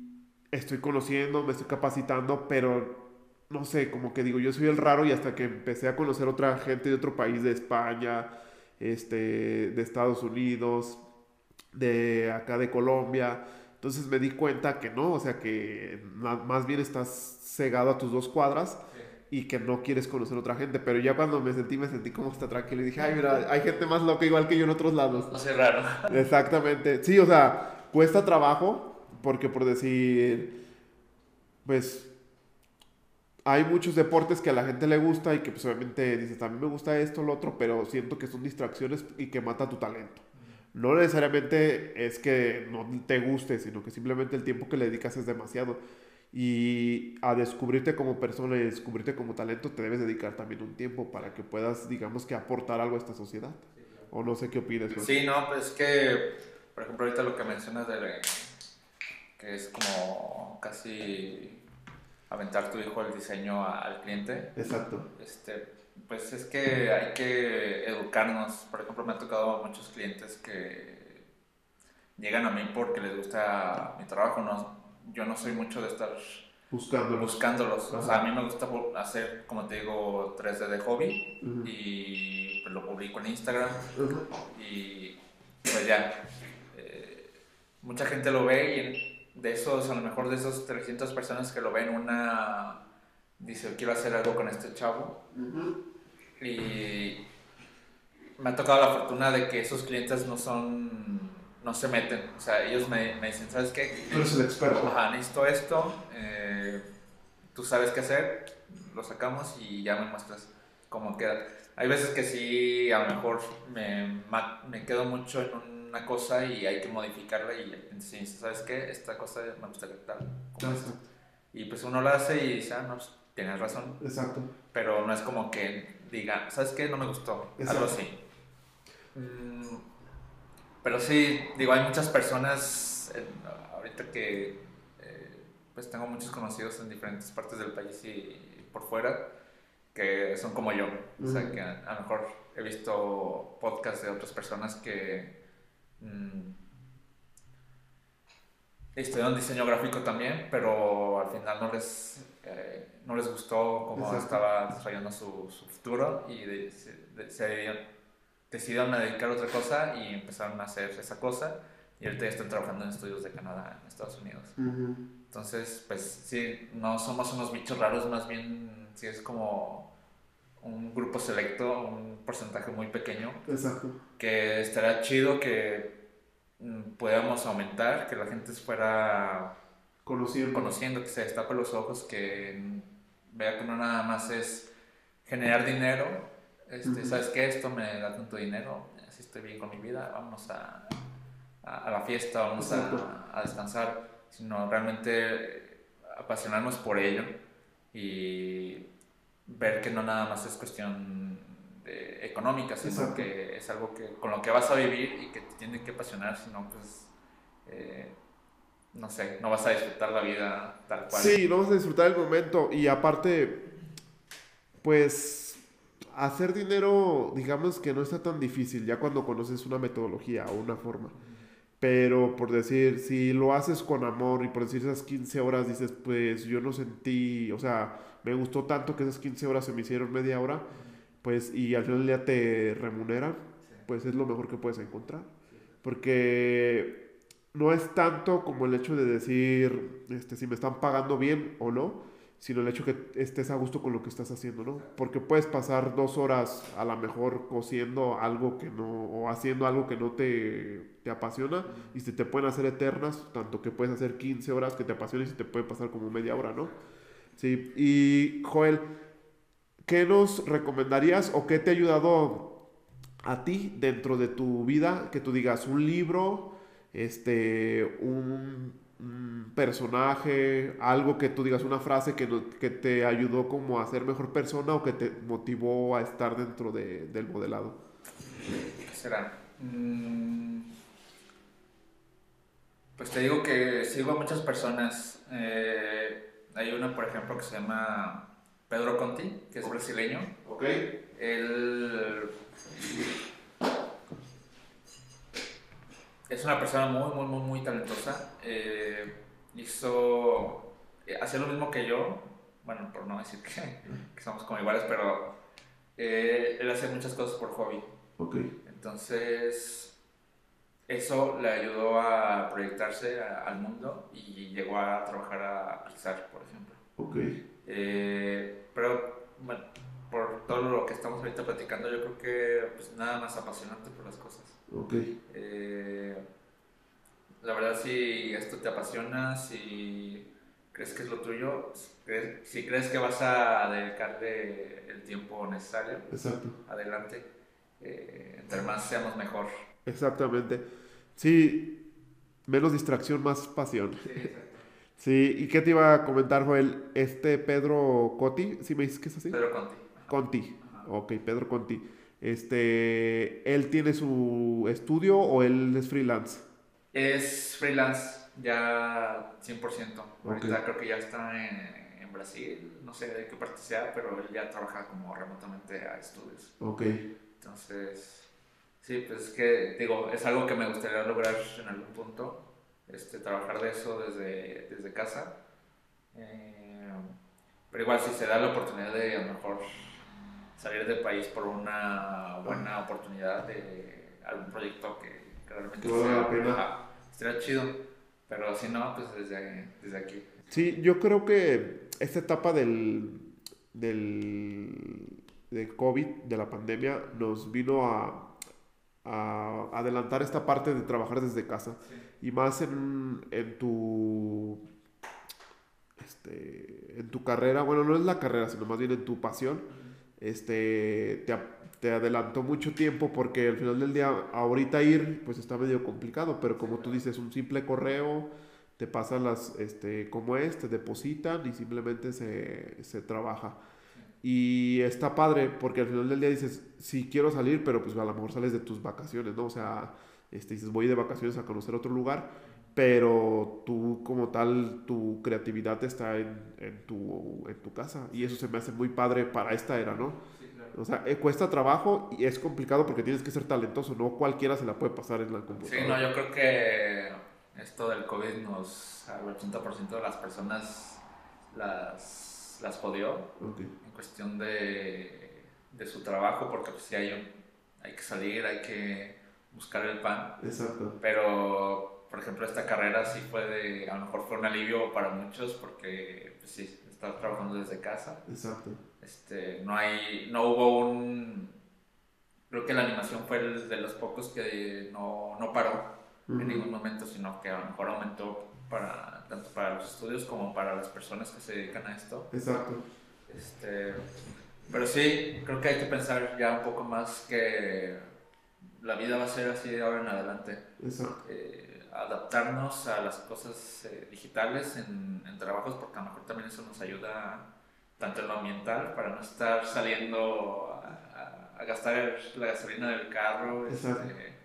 estoy conociendo, me estoy capacitando, pero no sé, como que digo, yo soy el raro y hasta que empecé a conocer otra gente de otro país, de España, este, de Estados Unidos, de acá de Colombia, entonces me di cuenta que no, o sea que más bien estás cegado a tus dos cuadras y que no quieres conocer a otra gente. Pero ya cuando me sentí, me sentí como está tranquilo y dije, ay, mira, hay gente más loca igual que yo en otros lados. No sé, raro. Exactamente. Sí, o sea, cuesta trabajo porque por decir, pues hay muchos deportes que a la gente le gusta y que pues obviamente dices, a mí me gusta esto, lo otro, pero siento que son distracciones y que mata tu talento no necesariamente es que no te guste, sino que simplemente el tiempo que le dedicas es demasiado. Y a descubrirte como persona y descubrirte como talento te debes dedicar también un tiempo para que puedas, digamos que aportar algo a esta sociedad. O no sé qué opinas. Sí, no, pues es que, por ejemplo, ahorita lo que mencionas de que casi aventar tu hijo el diseño al cliente. Exacto. Este, pues es que hay que educarnos. Por ejemplo, me ha tocado a muchos clientes que llegan a mí porque les gusta mi trabajo. No, yo no soy mucho de estar buscándolos. buscándolos. O sea, a mí me gusta hacer, como te digo, 3D de hobby y pues, lo publico en Instagram. Y pues ya, eh, mucha gente lo ve y de esos, a lo mejor de esos 300 personas que lo ven, una dice, quiero hacer algo con este chavo. Y me ha tocado la fortuna de que esos clientes no son no se meten. O sea, ellos me, me dicen, ¿sabes qué? Tú eres el experto. Ajá, necesito esto, eh, tú sabes qué hacer, lo sacamos y ya me muestras cómo queda. Hay veces que sí, a lo mejor me, me quedo mucho en una cosa y hay que modificarla y entonces, ¿sabes qué? Esta cosa me gusta tal. Y pues uno lo hace y dice, ah, no, pues, tienes razón. Exacto. Pero no es como que diga, ¿sabes qué? No me gustó. Algo así. Mm, pero sí, digo, hay muchas personas, ahorita que eh, pues tengo muchos conocidos en diferentes partes del país y, por fuera, que son como yo. O sea, que a, lo mejor he visto podcasts de otras personas que estudiaron diseño gráfico también, pero al final no les, eh, no les gustó cómo estaba desarrollando su, su futuro y se, de, decidieron a dedicar a otra cosa y empezaron a hacer esa cosa. Y ahorita ya están trabajando en estudios de Canadá, en Estados Unidos. Entonces, pues sí, no somos unos bichos raros, más bien sí es como un grupo selecto, un porcentaje muy pequeño. Exacto. Que estará chido que mm, podamos aumentar, que la gente fuera conociendo, conociendo que se destape los ojos, que vea que no nada más es generar dinero, este, ¿sabes qué? Esto me da tanto dinero, así estoy bien con mi vida, vamos a, a, la fiesta, vamos a, a, descansar, sino realmente apasionarnos por ello y ver que no nada más es cuestión de económica, sino que es algo que, con lo que vas a vivir y que te tiene que apasionar, sino pues... Eh, no sé, no vas a disfrutar la vida tal cual. Sí, no vas a disfrutar el momento y aparte, pues hacer dinero, digamos que no está tan difícil ya cuando conoces una metodología o una forma. Pero por decir, si lo haces con amor y por decir esas 15 horas dices, pues yo no sentí, o sea, me gustó tanto que esas 15 horas se me hicieron media hora, pues y al final del día te remuneran, pues es lo mejor que puedes encontrar. Porque no es tanto como el hecho de decir este, si me están pagando bien o no, sino el hecho que estés a gusto con lo que estás haciendo, ¿no? Porque puedes pasar dos horas a lo mejor cosiendo algo que no, o haciendo algo que no te, te apasiona y se te pueden hacer eternas, tanto que puedes hacer 15 horas que te apasionen y se te puede pasar como media hora, ¿no? Sí, y Joel, ¿qué nos recomendarías o qué te ha ayudado a ti dentro de tu vida? Que tú digas un libro, este, un personaje, algo que tú digas, una frase que, que te ayudó como a ser mejor persona o que te motivó a estar dentro de, del modelado? ¿Qué será? Mm, pues te digo que sigo a muchas personas. Eh, hay uno, por ejemplo, que se llama Pedro Conti, que es brasileño. Ok. Él es una persona muy, muy, muy, muy talentosa. Eh, hizo, eh, hacía lo mismo que yo, bueno, por no decir que, somos como iguales, pero eh, él hace muchas cosas por hobby. Ok. Entonces, eso le ayudó a proyectarse al mundo y llegó a trabajar a Pixar, por ejemplo. Ok. pero, bueno, por todo lo que estamos ahorita platicando, yo creo que pues, nada más apasionante por las cosas. Ok. Eh, la verdad, si esto te apasiona, si crees que es lo tuyo, si crees que vas a dedicarle el tiempo necesario, Exacto. adelante. Eh, entre más seamos mejor. Exactamente. Sí, menos distracción, más pasión. Sí, exacto. Sí, ¿y qué te iba a comentar, Joel? Este Pedro Coti, ¿sí me dices que es así? Pedro Conti. Conti, ok, Pedro Conti. Este, ¿él tiene su estudio o él es freelance? Es freelance. ya 100%. Ahorita creo que ya está en, en, Brasil, no sé de qué parte sea, pero él ya trabaja como remotamente a estudios. Ok. Entonces, sí, pues es que, digo, es algo que me gustaría lograr en algún punto, este, trabajar de eso desde, desde casa. Eh, pero igual si se da la oportunidad de a lo mejor salir del país por una buena oportunidad de algún proyecto que, realmente sea, estaría chido. Pero si no, pues desde, desde aquí. Sí, yo creo que esta etapa del, del, del COVID, de la pandemia, nos vino a, a adelantar esta parte de trabajar desde casa. Y más en, en tu este, en tu carrera, bueno, no es la carrera, sino más bien en tu pasión, este, te, te, adelantó mucho tiempo porque al final del día, ahorita ir, pues está medio complicado, pero como tú dices, un simple correo, te pasan las, este, como es, te depositan y simplemente se, se trabaja. Y está padre porque al final del día dices, sí quiero salir, pero pues a lo mejor sales de tus vacaciones, ¿no? O sea, este, dices, voy de vacaciones a conocer otro lugar, pero tú como tal, tu creatividad está en, en, tu, en tu casa y eso se me hace muy padre para esta era, ¿no? O sea, eh, cuesta trabajo y es complicado porque tienes que ser talentoso, no cualquiera se la puede pasar en la computadora. Sí, no, yo creo que esto del COVID nos, al 80% de las personas las, las jodió en cuestión de, de, su trabajo porque pues sí hay, hay que salir, hay que buscar el pan. Exacto. Pero, por ejemplo, esta carrera sí fue de, a lo mejor fue un alivio para muchos porque pues sí, estar trabajando desde casa. Exacto. Este, no hay, no hubo un, creo que la animación fue el de los pocos que no, no paró en ningún momento, sino que a lo mejor aumentó para, tanto para los estudios como para las personas que se dedican a esto. Exacto. Este, pero sí, creo que hay que pensar ya un poco más que la vida va a ser así de ahora en adelante. Exacto. Eh, adaptarnos a las cosas eh, digitales en, en, trabajos, porque a lo mejor también eso nos ayuda tanto en lo ambiental, para no estar saliendo a, a, a gastar la gasolina del carro, este,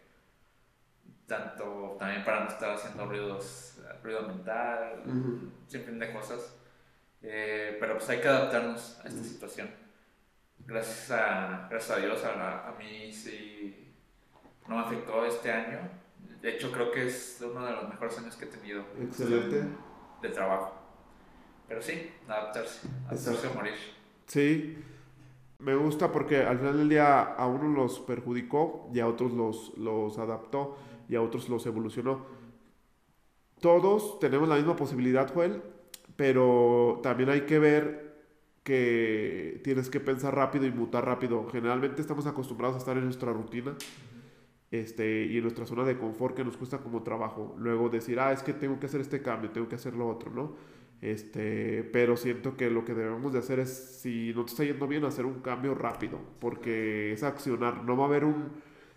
tanto también para no estar haciendo ruidos, ruido mental, uh -huh. sin fin de cosas. Eh, pero pues hay que adaptarnos a esta uh -huh. situación. Gracias a, gracias a Dios, a, a mí sí no me afectó este año. De hecho, creo que es uno de los mejores años que he tenido. Excelente. De trabajo. Pero sí, adaptarse, adaptarse a morir. Sí, me gusta porque al final del día a unos los perjudicó y a otros los, los adaptó y a otros los evolucionó. Todos tenemos la misma posibilidad, Joel, pero también hay que ver que tienes que pensar rápido y mutar rápido. Generalmente estamos acostumbrados a estar en nuestra rutina este, y en nuestra zona de confort que nos cuesta como trabajo. Luego decir, ah, es que tengo que hacer este cambio, tengo que hacer lo otro, ¿no? Este, pero siento que lo que debemos de hacer es, si no te está yendo bien, hacer un cambio rápido, porque es accionar, no va a haber un,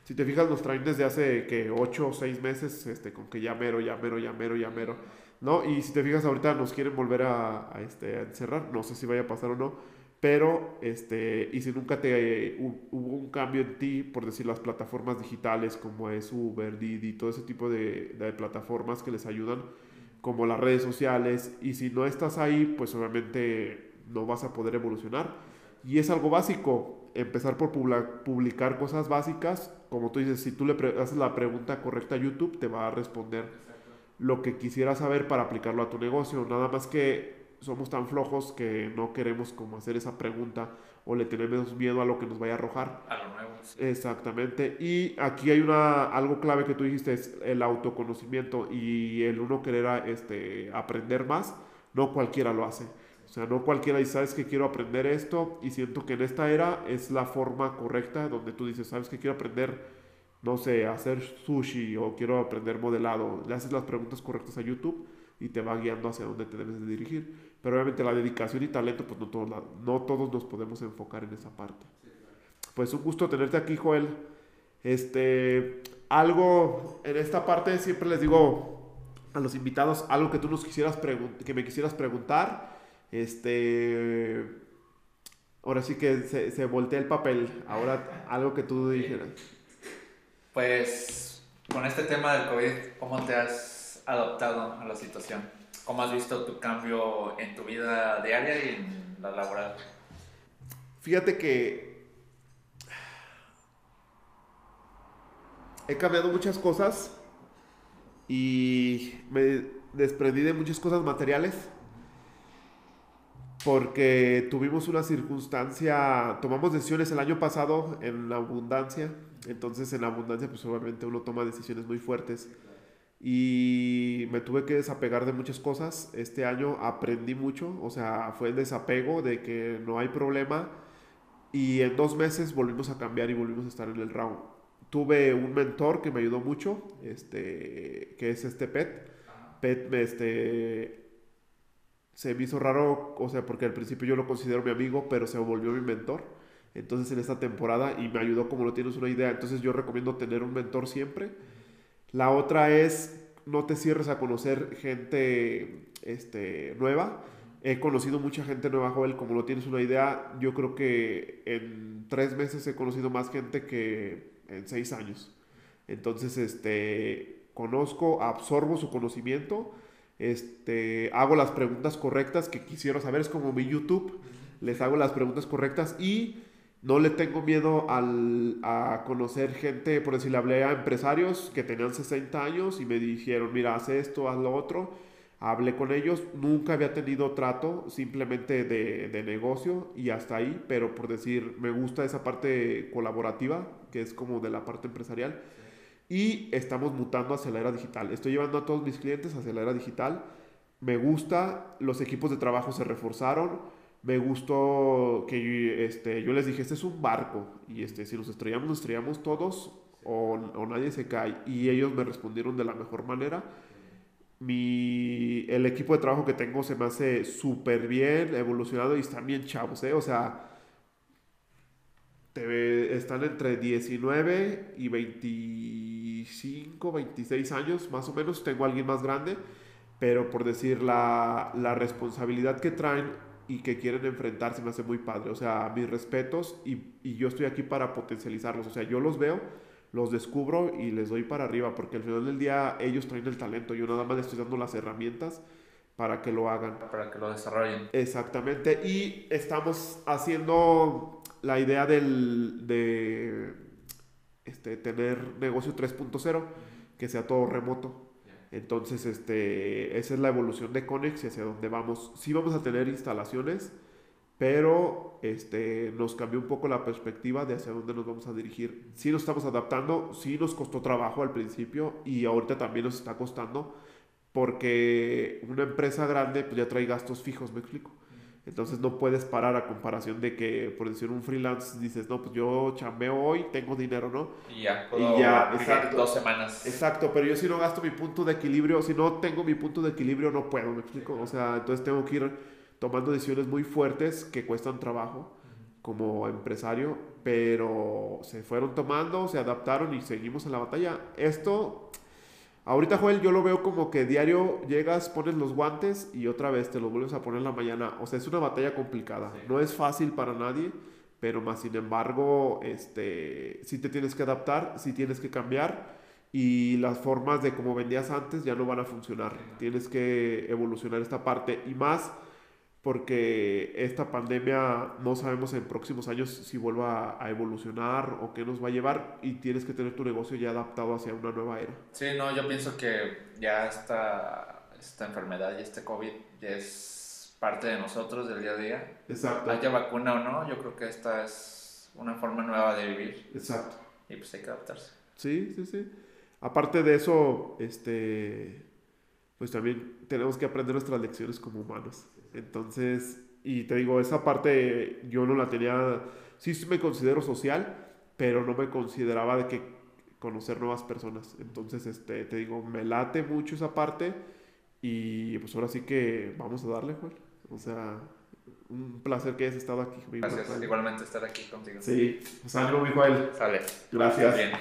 si te fijas, nos traen desde hace que 8 o 6 meses, este, con que ya mero, ya mero, ya mero, ya mero, ¿no? Y si te fijas, ahorita nos quieren volver a, a este, a encerrar, no sé si vaya a pasar o no, pero, este, y si nunca te uh, hubo un cambio en ti, por decir, las plataformas digitales como es Uber, Didi, todo ese tipo de, de plataformas que les ayudan, como las redes sociales, y si no estás ahí, pues obviamente no vas a poder evolucionar. Y es algo básico, empezar por publicar cosas básicas, como tú dices, si tú le haces la pregunta correcta a YouTube, te va a responder Exacto. lo que quisieras saber para aplicarlo a tu negocio, nada más que somos tan flojos que no queremos como hacer esa pregunta o le tenemos miedo a lo que nos vaya a arrojar. A lo nuevo. Exactamente. Y aquí hay una algo clave que tú dijiste es el autoconocimiento y el uno querer este, aprender más. No cualquiera lo hace. O sea, no cualquiera dice, sabes que quiero aprender esto y siento que en esta era es la forma correcta donde tú dices, sabes que quiero aprender, no sé, hacer sushi o quiero aprender modelado. Le haces las preguntas correctas a YouTube y te va guiando hacia dónde te debes de dirigir. Pero obviamente la dedicación y talento, pues no todos, no todos nos podemos enfocar en esa parte. Pues un gusto tenerte aquí, Joel. Este, algo en esta parte siempre les digo a los invitados, algo que tú nos quisieras que me quisieras preguntar. Este, ahora sí que se, se voltea el papel. Ahora algo que tú dijeras. Pues con este tema del COVID, ¿cómo te has adaptado a la situación? ¿Cómo has visto tu cambio en tu vida diaria y en la laboral? Fíjate que he cambiado muchas cosas y me desprendí de muchas cosas materiales porque tuvimos una circunstancia, tomamos decisiones el año pasado en la abundancia, entonces en la abundancia pues obviamente uno toma decisiones muy fuertes y me tuve que desapegar de muchas cosas. Este año aprendí mucho, o sea, fue el desapego de que no hay problema y en dos meses volvimos a cambiar y volvimos a estar en el round. Tuve un mentor que me ayudó mucho, este, que es este Pet. Pet, este, se me hizo raro, o sea, porque al principio yo lo considero mi amigo, pero se volvió mi mentor. Entonces en esta temporada y me ayudó como no tienes una idea. Entonces yo recomiendo tener un mentor siempre. La otra es no te cierres a conocer gente este, nueva. He conocido mucha gente nueva, Joel, como no tienes una idea. Yo creo que en tres meses he conocido más gente que en seis años. Entonces, este, conozco, absorbo su conocimiento este, hago las preguntas correctas que quisiera saber, es como mi YouTube, les hago las preguntas correctas y no le tengo miedo al, a conocer gente, por decirle, hablé a empresarios que tenían 60 años y me dijeron, mira, haz esto, haz lo otro. Hablé con ellos, nunca había tenido trato simplemente de, de negocio y hasta ahí, pero por decir, me gusta esa parte colaborativa, que es como de la parte empresarial y estamos mutando hacia la era digital. Estoy llevando a todos mis clientes hacia la era digital. Me gusta, los equipos de trabajo se reforzaron. Me gustó que este, yo les dije, este es un barco y este, si nos estrellamos, nos estrellamos todos o, o nadie se cae. Y ellos me respondieron de la mejor manera. Mi, el equipo de trabajo que tengo se me hace súper bien, evolucionado y están bien chavos, ¿eh? O sea, están entre 19 y 20 25, 26 años, más o menos, tengo a alguien más grande, pero por decir, la, la responsabilidad que traen y que quieren enfrentarse me hace muy padre. O sea, mis respetos y, y, yo estoy aquí para potencializarlos. O sea, yo los veo, los descubro y les doy para arriba, porque al final del día ellos traen el talento. Yo nada más les estoy dando las herramientas para que lo hagan. Para que lo desarrollen. Exactamente. Y estamos haciendo la idea del, de este, tener negocio 3.0, que sea todo remoto. Entonces, este, esa es la evolución de Conex y hacia dónde vamos. Sí vamos a tener instalaciones, pero este, nos cambió un poco la perspectiva de hacia dónde nos vamos a dirigir. Sí nos estamos adaptando, sí nos costó trabajo al principio y ahorita también nos está costando porque una empresa grande pues ya trae gastos fijos, me explico. Entonces no puedes parar a comparación de que, por decir un freelance, dices, no, pues yo chambeo hoy, tengo dinero, ¿no? Y ya, puedo y ya, exacto, dos semanas. Exacto, pero yo si no gasto mi punto de equilibrio, si no tengo mi punto de equilibrio, no puedo, ¿me explico? O sea, entonces tengo que ir tomando decisiones muy fuertes que cuestan trabajo como empresario, pero se fueron tomando, se adaptaron y seguimos en la batalla. Esto Ahorita, Joel, yo lo veo como que diario llegas, pones los guantes y otra vez te los vuelves a poner en la mañana. O sea, es una batalla complicada. No es fácil para nadie, pero más sin embargo, este, sí te tienes que adaptar, sí tienes que cambiar y las formas de como vendías antes ya no van a funcionar. Tienes que evolucionar esta parte y más porque esta pandemia no sabemos en próximos años si vuelva a evolucionar o qué nos va a llevar y tienes que tener tu negocio ya adaptado hacia una nueva era. Sí, no, yo pienso que ya esta, esta enfermedad y este COVID ya es parte de nosotros del día a día. Exacto. Haya vacuna o no, yo creo que esta es una forma nueva de vivir. Exacto. Y pues hay que adaptarse. Sí, sí, sí. Aparte de eso, este, pues también tenemos que aprender nuestras lecciones como humanos. Entonces, y te digo, esa parte yo no la tenía, sí me considero social, pero no me consideraba de que conocer nuevas personas. Entonces, este, te digo, me late mucho esa parte y pues ahora sí que vamos a darle, Juan. O sea, un placer que hayas estado aquí. Gracias, igualmente estar aquí contigo. Sí, salud, Mijuel. Sale. Gracias. Bien.